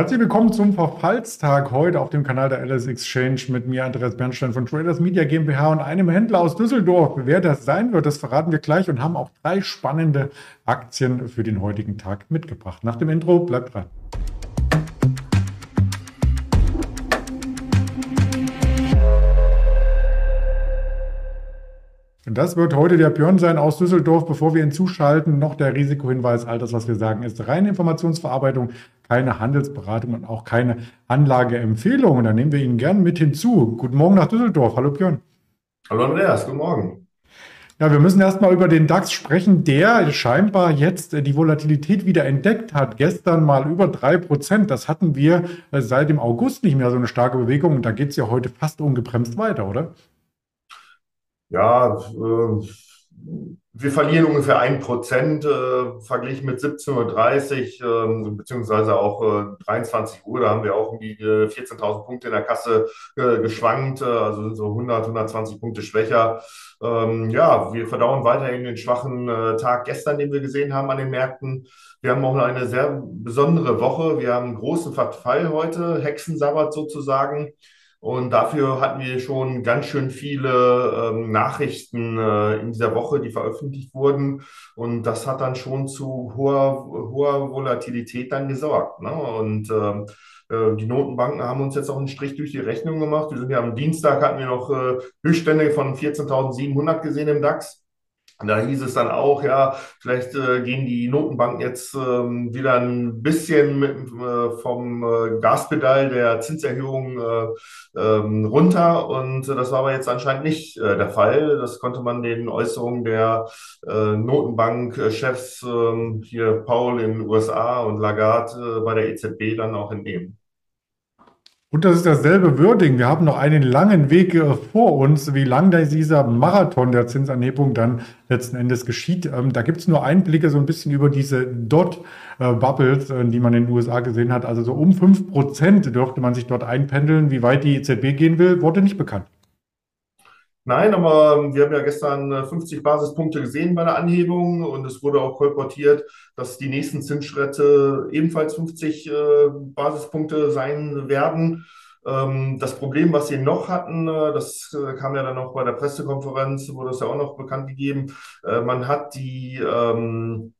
Herzlich willkommen zum Verfallstag heute auf dem Kanal der LS Exchange mit mir, Andreas Bernstein von Traders Media GmbH und einem Händler aus Düsseldorf. Wer das sein wird, das verraten wir gleich und haben auch drei spannende Aktien für den heutigen Tag mitgebracht. Nach dem Intro bleibt dran. Das wird heute der Björn sein aus Düsseldorf. Bevor wir ihn zuschalten, noch der Risikohinweis. All das, was wir sagen, ist reine Informationsverarbeitung, keine Handelsberatung und auch keine Anlageempfehlung. Und da nehmen wir ihn gern mit hinzu. Guten Morgen nach Düsseldorf. Hallo Björn. Hallo Andreas, guten Morgen. Ja, wir müssen erstmal über den DAX sprechen, der scheinbar jetzt die Volatilität wieder entdeckt hat. Gestern mal über drei Prozent. Das hatten wir seit dem August nicht mehr so eine starke Bewegung. Und da geht es ja heute fast ungebremst weiter, oder? Ja, äh, wir verlieren ungefähr ein Prozent äh, verglichen mit 17.30 Uhr, äh, beziehungsweise auch äh, 23 Uhr. Da haben wir auch irgendwie äh, 14.000 Punkte in der Kasse äh, geschwankt, äh, also sind so 100, 120 Punkte schwächer. Ähm, ja, wir verdauern weiterhin den schwachen äh, Tag gestern, den wir gesehen haben an den Märkten. Wir haben auch eine sehr besondere Woche. Wir haben einen großen Verfall heute, Hexensabbat sozusagen. Und dafür hatten wir schon ganz schön viele ähm, Nachrichten äh, in dieser Woche, die veröffentlicht wurden. Und das hat dann schon zu hoher, hoher Volatilität dann gesorgt. Ne? Und ähm, äh, die Notenbanken haben uns jetzt auch einen Strich durch die Rechnung gemacht. Wir sind ja am Dienstag hatten wir noch äh, Höchststände von 14.700 gesehen im DAX. Da hieß es dann auch, ja, vielleicht äh, gehen die Notenbanken jetzt ähm, wieder ein bisschen mit, äh, vom äh, Gaspedal der Zinserhöhung äh, ähm, runter. Und das war aber jetzt anscheinend nicht äh, der Fall. Das konnte man den Äußerungen der äh, Notenbankchefs äh, hier Paul in den USA und Lagarde äh, bei der EZB dann auch entnehmen. Und das ist dasselbe Wording. Wir haben noch einen langen Weg äh, vor uns, wie lang dieser Marathon der Zinsanhebung dann letzten Endes geschieht. Ähm, da gibt es nur Einblicke so ein bisschen über diese Dot-Bubbles, äh, die man in den USA gesehen hat. Also so um fünf Prozent dürfte man sich dort einpendeln. Wie weit die EZB gehen will, wurde nicht bekannt. Nein, aber wir haben ja gestern 50 äh, Basispunkte gesehen bei der Anhebung und es wurde auch kolportiert, dass die nächsten Zinsschritte ebenfalls 50 äh, Basispunkte sein werden. Ähm, das Problem, was sie noch hatten, äh, das kam ja dann auch bei der Pressekonferenz, wurde es ja auch noch bekannt gegeben. Man hat die ähm,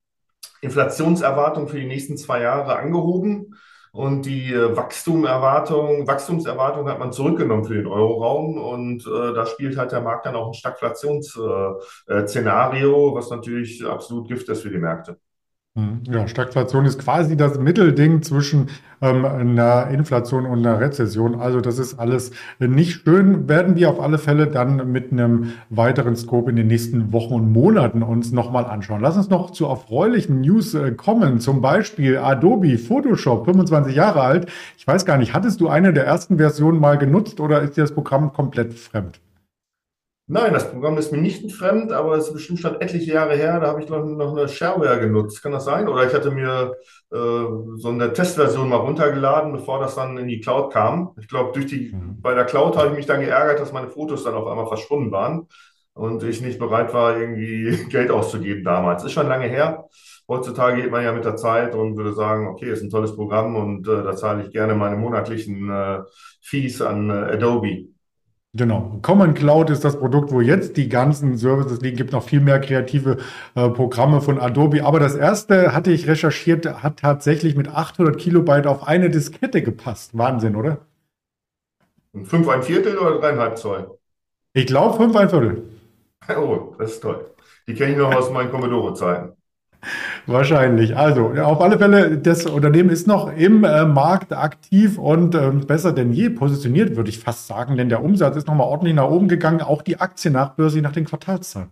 Inflationserwartung für die nächsten zwei Jahre angehoben. Und die äh, Wachstumserwartung, Wachstumserwartung hat man zurückgenommen für den Euroraum. Und äh, da spielt halt der Markt dann auch ein Stagflationsszenario, äh, was natürlich absolut Gift ist für die Märkte. Hm, ja, Stagflation ist quasi das Mittelding zwischen ähm, einer Inflation und einer Rezession. Also das ist alles nicht schön. Werden wir auf alle Fälle dann mit einem weiteren Scope in den nächsten Wochen und Monaten uns nochmal anschauen. Lass uns noch zu erfreulichen News äh, kommen. Zum Beispiel Adobe Photoshop, 25 Jahre alt. Ich weiß gar nicht, hattest du eine der ersten Versionen mal genutzt oder ist dir das Programm komplett fremd? Nein, das Programm ist mir nicht fremd, aber es ist bestimmt schon etliche Jahre her. Da habe ich noch, noch eine Shareware genutzt. Kann das sein? Oder ich hatte mir äh, so eine Testversion mal runtergeladen, bevor das dann in die Cloud kam. Ich glaube, durch die, mhm. bei der Cloud habe ich mich dann geärgert, dass meine Fotos dann auf einmal verschwunden waren und ich nicht bereit war, irgendwie Geld auszugeben damals. Ist schon lange her. Heutzutage geht man ja mit der Zeit und würde sagen, okay, ist ein tolles Programm und äh, da zahle ich gerne meine monatlichen äh, Fees an äh, Adobe. Genau. Common Cloud ist das Produkt, wo jetzt die ganzen Services liegen. Gibt noch viel mehr kreative äh, Programme von Adobe. Aber das erste hatte ich recherchiert, hat tatsächlich mit 800 Kilobyte auf eine Diskette gepasst. Wahnsinn, oder? Fünf ein Viertel oder dreieinhalb Zoll? Ich glaube fünf ein Viertel. Oh, das ist toll. Die kenne ich noch aus meinen Commodore-Zeiten. Wahrscheinlich. Also, auf alle Fälle, das Unternehmen ist noch im äh, Markt aktiv und äh, besser denn je positioniert, würde ich fast sagen, denn der Umsatz ist nochmal ordentlich nach oben gegangen, auch die Aktie nachbörslich nach den Quartalszahlen.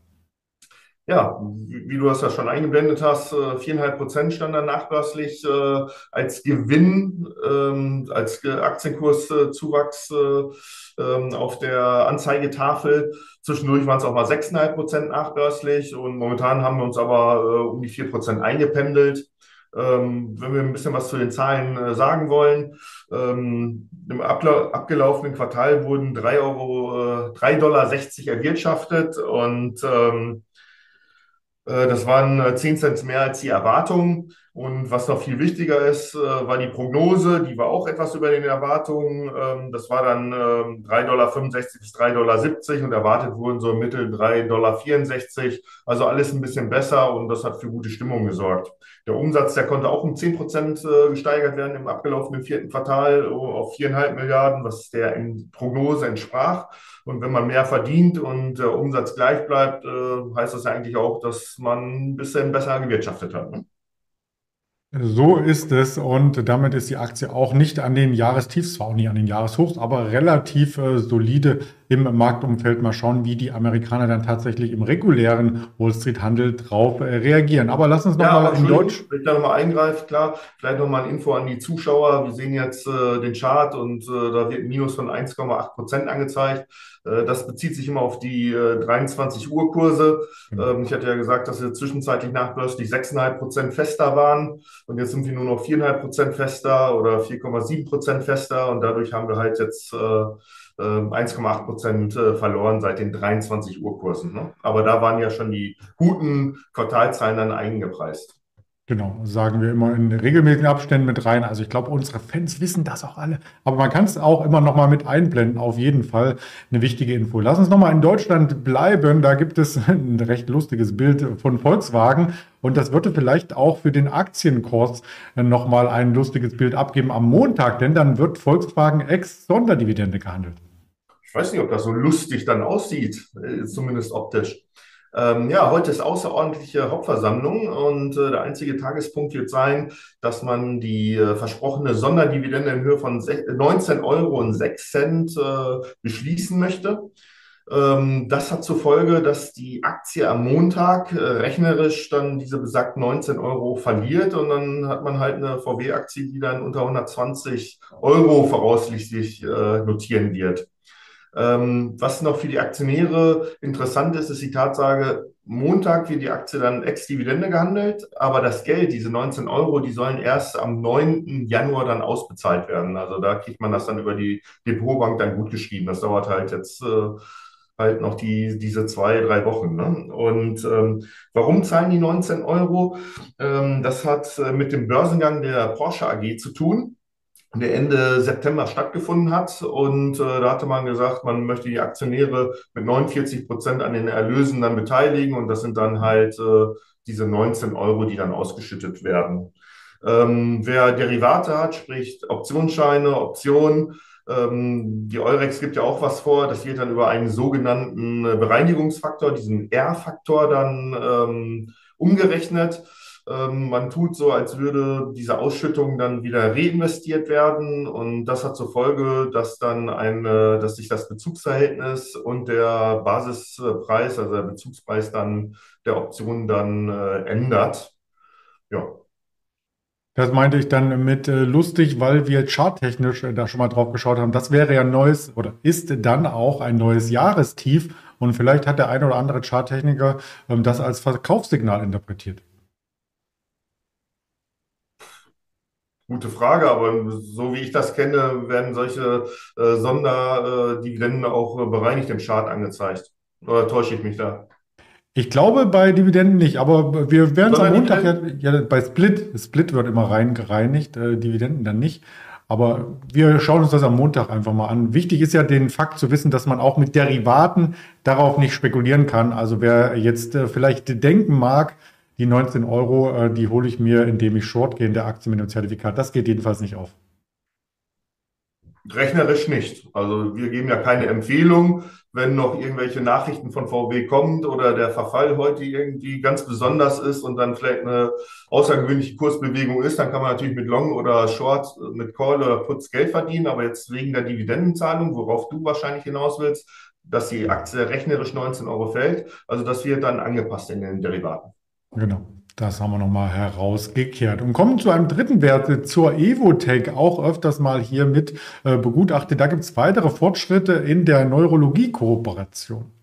Ja, wie, du das ja schon eingeblendet hast, äh, viereinhalb Prozent stand dann nachbörslich äh, als Gewinn, ähm, als Aktienkurszuwachs äh, ähm, auf der Anzeigetafel. Zwischendurch waren es auch mal sechseinhalb Prozent nachbörslich und momentan haben wir uns aber äh, um die vier Prozent eingependelt. Ähm, wenn wir ein bisschen was zu den Zahlen äh, sagen wollen, ähm, im abgelaufenen Quartal wurden 3,60 Euro, äh, 3,60 Dollar erwirtschaftet und ähm, äh, das waren 10 äh, Cent mehr als die Erwartungen. Und was noch viel wichtiger ist, äh, war die Prognose, die war auch etwas über den Erwartungen. Ähm, das war dann 3,65 Dollar bis 3,70 Dollar und erwartet wurden so im Mittel 3,64 Dollar. Also alles ein bisschen besser und das hat für gute Stimmung gesorgt. Der Umsatz, der konnte auch um 10 Prozent äh, gesteigert werden im abgelaufenen vierten Quartal auf 4,5 Milliarden, was der Prognose entsprach. Und wenn man mehr verdient und der Umsatz gleich bleibt, äh, heißt das ja eigentlich auch, dass man ein bisschen besser gewirtschaftet hat. Ne? So ist es und damit ist die Aktie auch nicht an den Jahrestiefs, zwar auch nicht an den Jahreshochs, aber relativ äh, solide im Marktumfeld. Mal schauen, wie die Amerikaner dann tatsächlich im regulären Wall Street Handel drauf äh, reagieren. Aber lass uns nochmal ja, in Deutsch. Wenn ich da nochmal eingreife, klar, vielleicht nochmal ein Info an die Zuschauer. Wir sehen jetzt äh, den Chart und äh, da wird ein Minus von 1,8 Prozent angezeigt. Äh, das bezieht sich immer auf die 23 äh, Uhr Kurse. Mhm. Ich hatte ja gesagt, dass wir zwischenzeitlich nachbörslich 6,5 Prozent fester waren und jetzt sind wir nur noch 4,5 Prozent fester oder 4,7 Prozent fester und dadurch haben wir halt jetzt 1,8 äh, Prozent verloren seit den 23 Uhr Kursen. Ne? Aber da waren ja schon die guten Quartalzahlen dann eingepreist. Genau, sagen wir immer in regelmäßigen Abständen mit rein. Also ich glaube, unsere Fans wissen das auch alle. Aber man kann es auch immer noch mal mit einblenden. Auf jeden Fall eine wichtige Info. Lass uns noch mal in Deutschland bleiben. Da gibt es ein recht lustiges Bild von Volkswagen. Und das würde vielleicht auch für den Aktienkurs noch mal ein lustiges Bild abgeben am Montag. Denn dann wird Volkswagen ex-Sonderdividende gehandelt. Ich weiß nicht, ob das so lustig dann aussieht, äh, zumindest optisch. Ähm, ja, heute ist außerordentliche Hauptversammlung und äh, der einzige Tagespunkt wird sein, dass man die äh, versprochene Sonderdividende in Höhe von 19,06 Euro äh, beschließen möchte. Ähm, das hat zur Folge, dass die Aktie am Montag äh, rechnerisch dann diese besagten 19 Euro verliert und dann hat man halt eine VW-Aktie, die dann unter 120 Euro voraussichtlich äh, notieren wird. Ähm, was noch für die Aktionäre interessant ist, ist die Tatsache, Montag wird die Aktie dann ex-Dividende gehandelt, aber das Geld, diese 19 Euro, die sollen erst am 9. Januar dann ausbezahlt werden. Also da kriegt man das dann über die Depotbank dann gut geschrieben. Das dauert halt jetzt äh, halt noch die, diese zwei, drei Wochen. Ne? Und ähm, warum zahlen die 19 Euro? Ähm, das hat äh, mit dem Börsengang der Porsche AG zu tun der Ende September stattgefunden hat. Und äh, da hatte man gesagt, man möchte die Aktionäre mit 49 Prozent an den Erlösen dann beteiligen. Und das sind dann halt äh, diese 19 Euro, die dann ausgeschüttet werden. Ähm, wer Derivate hat, sprich Optionsscheine, Optionen, ähm, die Eurex gibt ja auch was vor. Das wird dann über einen sogenannten Bereinigungsfaktor, diesen R-Faktor dann ähm, umgerechnet. Ähm, man tut so, als würde diese Ausschüttung dann wieder reinvestiert werden und das hat zur Folge, dass dann eine, dass sich das Bezugsverhältnis und der Basispreis, also der Bezugspreis dann der Option dann äh, ändert. Ja. Das meinte ich dann mit äh, lustig, weil wir charttechnisch äh, da schon mal drauf geschaut haben. Das wäre ja ein neues oder ist dann auch ein neues Jahrestief. Und vielleicht hat der eine oder andere Charttechniker ähm, das als Verkaufssignal interpretiert. Gute Frage, aber so wie ich das kenne, werden solche äh, Sonderdividenden auch äh, bereinigt im Chart angezeigt. Oder täusche ich mich da? Ich glaube bei Dividenden nicht, aber wir werden es am Montag ja, ja, bei Split, Split wird immer rein gereinigt, äh, Dividenden dann nicht. Aber wir schauen uns das am Montag einfach mal an. Wichtig ist ja den Fakt zu wissen, dass man auch mit Derivaten darauf nicht spekulieren kann. Also wer jetzt äh, vielleicht denken mag, die 19 Euro, äh, die hole ich mir, indem ich short gehe in der Aktie mit dem Zertifikat. Das geht jedenfalls nicht auf. Rechnerisch nicht. Also wir geben ja keine Empfehlung, wenn noch irgendwelche Nachrichten von VW kommt oder der Verfall heute irgendwie ganz besonders ist und dann vielleicht eine außergewöhnliche Kursbewegung ist, dann kann man natürlich mit Long oder Short, mit Call oder Puts Geld verdienen. Aber jetzt wegen der Dividendenzahlung, worauf du wahrscheinlich hinaus willst, dass die Aktie rechnerisch 19 Euro fällt, also das wird dann angepasst in den Derivaten. Genau. Das haben wir nochmal herausgekehrt. Und kommen zu einem dritten Wert, zur Evotech, auch öfters mal hier mit äh, begutachtet. Da gibt es weitere Fortschritte in der Neurologie-Kooperation.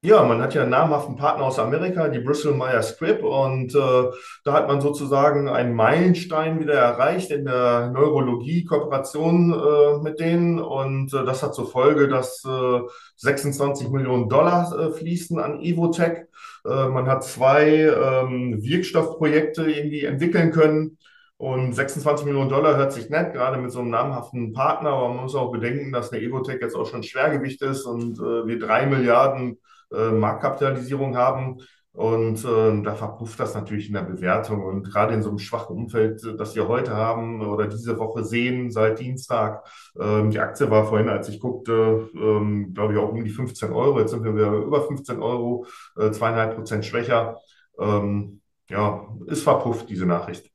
Ja, man hat ja einen namhaften Partner aus Amerika, die Bristol Myers Squibb, und äh, da hat man sozusagen einen Meilenstein wieder erreicht in der Neurologie-Kooperation äh, mit denen. Und äh, das hat zur Folge, dass äh, 26 Millionen Dollar äh, fließen an Evotech. Äh, man hat zwei ähm, Wirkstoffprojekte irgendwie entwickeln können. Und 26 Millionen Dollar hört sich nett, gerade mit so einem namhaften Partner, aber man muss auch bedenken, dass eine Evotech jetzt auch schon Schwergewicht ist und äh, wir drei Milliarden äh, Marktkapitalisierung haben. Und äh, da verpufft das natürlich in der Bewertung. Und gerade in so einem schwachen Umfeld, das wir heute haben oder diese Woche sehen, seit Dienstag, ähm, die Aktie war vorhin, als ich guckte, ähm, glaube ich auch um die 15 Euro. Jetzt sind wir wieder über 15 Euro, äh, zweieinhalb Prozent schwächer. Ähm, ja, ist verpufft, diese Nachricht.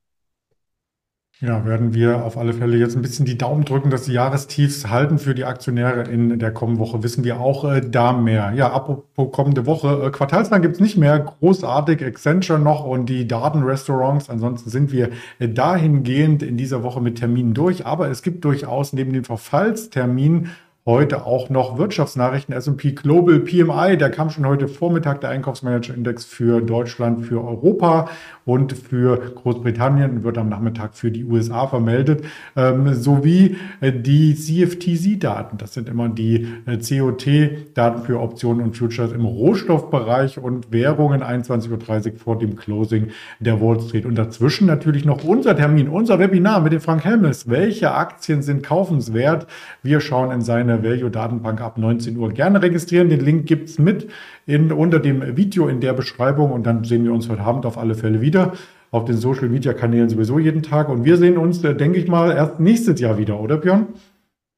Ja, werden wir auf alle Fälle jetzt ein bisschen die Daumen drücken, dass die Jahrestiefs halten für die Aktionäre in der kommenden Woche. Wissen wir auch äh, da mehr. Ja, apropos kommende Woche. Äh, Quartalsplan gibt's nicht mehr. Großartig Accenture noch und die Datenrestaurants. Ansonsten sind wir äh, dahingehend in dieser Woche mit Terminen durch. Aber es gibt durchaus neben den Verfallsterminen Heute auch noch Wirtschaftsnachrichten, S&P Global PMI, der kam schon heute Vormittag, der Einkaufsmanager-Index für Deutschland, für Europa und für Großbritannien wird am Nachmittag für die USA vermeldet, ähm, sowie äh, die CFTC-Daten. Das sind immer die äh, COT-Daten für Optionen und Futures im Rohstoffbereich und Währungen 21.30 Uhr vor dem Closing der Wall Street. Und dazwischen natürlich noch unser Termin, unser Webinar mit dem Frank Helmes. Welche Aktien sind kaufenswert? Wir schauen in seine der Value-Datenbank ab 19 Uhr. Gerne registrieren, den Link gibt es mit in, unter dem Video in der Beschreibung und dann sehen wir uns heute Abend auf alle Fälle wieder. Auf den Social-Media-Kanälen sowieso jeden Tag. Und wir sehen uns, äh, denke ich mal, erst nächstes Jahr wieder, oder Björn?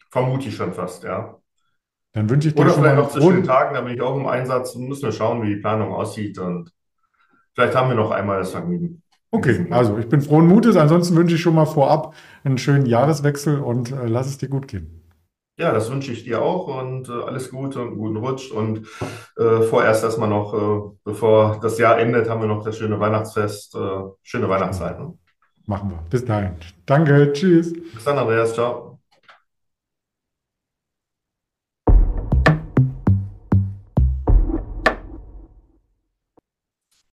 Vermute ich schon fast, ja. Dann wünsche ich dir Oder schon vielleicht mal noch zwischen den Tagen, da bin ich auch im Einsatz und müssen wir schauen, wie die Planung aussieht. Und vielleicht haben wir noch einmal das Vergnügen. Okay, also ich bin frohen Mutes. Ansonsten wünsche ich schon mal vorab einen schönen Jahreswechsel und äh, lass es dir gut gehen. Ja, das wünsche ich dir auch und äh, alles Gute und guten Rutsch. Und äh, vorerst erstmal noch, äh, bevor das Jahr endet, haben wir noch das schöne Weihnachtsfest. Äh, schöne Weihnachtszeit. Machen wir. Bis dahin. Danke. Tschüss. Bis dann, Andreas. Ciao.